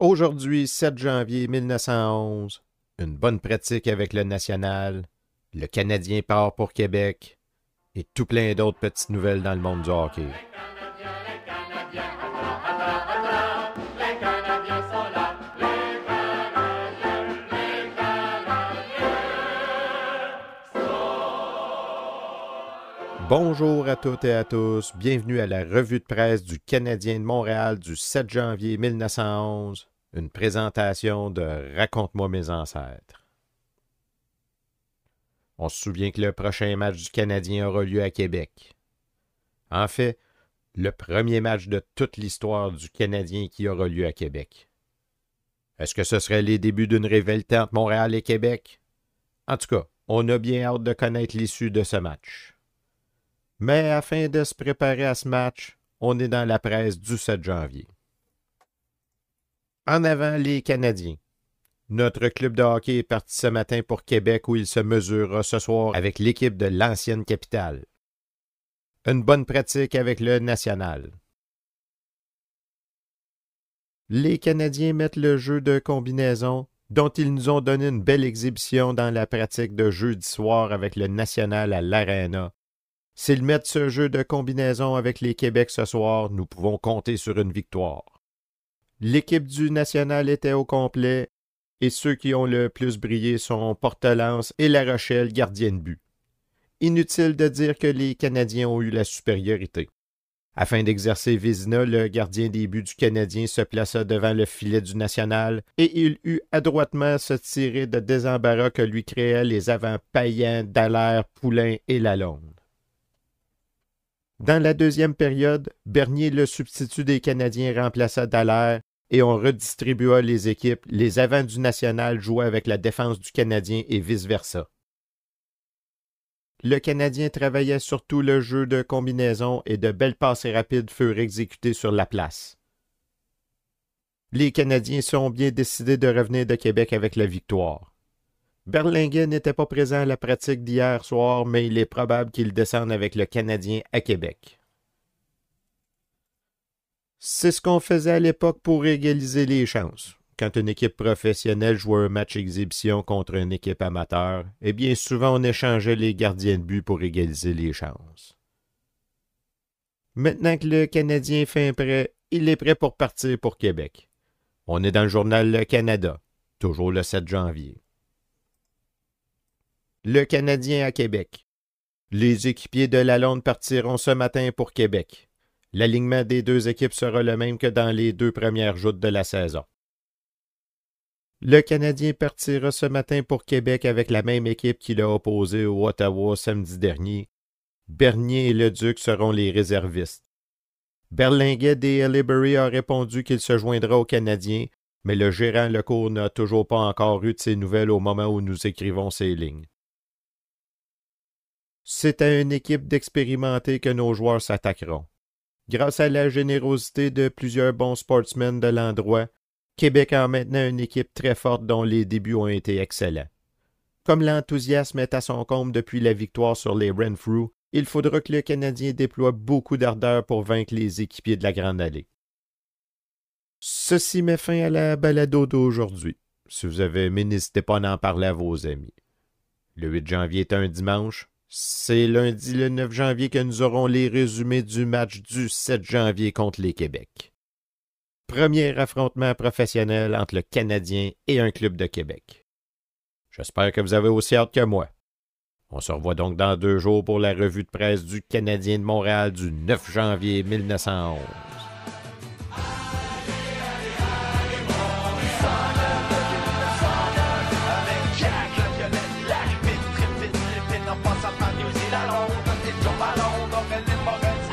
Aujourd'hui, 7 janvier 1911, une bonne pratique avec le national, le Canadien part pour Québec et tout plein d'autres petites nouvelles dans le monde du hockey. Bonjour à toutes et à tous, bienvenue à la revue de presse du Canadien de Montréal du 7 janvier 1911, une présentation de Raconte-moi mes ancêtres. On se souvient que le prochain match du Canadien aura lieu à Québec. En fait, le premier match de toute l'histoire du Canadien qui aura lieu à Québec. Est-ce que ce serait les débuts d'une rivalité entre Montréal et Québec? En tout cas, on a bien hâte de connaître l'issue de ce match. Mais afin de se préparer à ce match, on est dans la presse du 7 janvier. En avant, les Canadiens. Notre club de hockey est parti ce matin pour Québec où il se mesurera ce soir avec l'équipe de l'ancienne capitale. Une bonne pratique avec le national. Les Canadiens mettent le jeu de combinaison dont ils nous ont donné une belle exhibition dans la pratique de jeudi soir avec le national à l'Arena S'ils mettent ce jeu de combinaison avec les Québec ce soir, nous pouvons compter sur une victoire. L'équipe du National était au complet et ceux qui ont le plus brillé sont Portelance et La Rochelle, gardien de but. Inutile de dire que les Canadiens ont eu la supériorité. Afin d'exercer Vizina, le gardien des buts du Canadien se plaça devant le filet du National et il eut adroitement se tirer de désembarras que lui créaient les avants Payan, Dallaire, Poulain et Lalonde. Dans la deuxième période, Bernier, le substitut des Canadiens, remplaça Dallaire et on redistribua les équipes. Les avants du National jouaient avec la défense du Canadien et vice-versa. Le Canadien travaillait surtout le jeu de combinaison et de belles passes rapides furent exécutées sur la place. Les Canadiens sont bien décidés de revenir de Québec avec la victoire. Berlinguet n'était pas présent à la pratique d'hier soir, mais il est probable qu'il descende avec le Canadien à Québec. C'est ce qu'on faisait à l'époque pour égaliser les chances. Quand une équipe professionnelle jouait un match exhibition contre une équipe amateur, eh bien souvent on échangeait les gardiens de but pour égaliser les chances. Maintenant que le Canadien est fin prêt, il est prêt pour partir pour Québec. On est dans le journal Le Canada, toujours le 7 janvier le Canadien à Québec. Les équipiers de Lalonde partiront ce matin pour Québec. L'alignement des deux équipes sera le même que dans les deux premières joutes de la saison. Le Canadien partira ce matin pour Québec avec la même équipe qui l'a opposé au Ottawa samedi dernier. Bernier et le Duc seront les réservistes. Berlinguet des Liberty a répondu qu'il se joindra aux Canadiens, mais le gérant Lecourt n'a toujours pas encore eu de ses nouvelles au moment où nous écrivons ces lignes. C'est à une équipe d'expérimentés que nos joueurs s'attaqueront. Grâce à la générosité de plusieurs bons sportsmen de l'endroit, Québec a maintenant une équipe très forte dont les débuts ont été excellents. Comme l'enthousiasme est à son comble depuis la victoire sur les Renfrew, il faudra que le Canadien déploie beaucoup d'ardeur pour vaincre les équipiers de la Grande Allée. Ceci met fin à la balado d'aujourd'hui. Si vous avez aimé, n'hésitez pas à en parler à vos amis. Le 8 janvier est un dimanche. C'est lundi le 9 janvier que nous aurons les résumés du match du 7 janvier contre les Québec. Premier affrontement professionnel entre le Canadien et un club de Québec. J'espère que vous avez aussi hâte que moi. On se revoit donc dans deux jours pour la revue de presse du Canadien de Montréal du 9 janvier 1911. alone, don't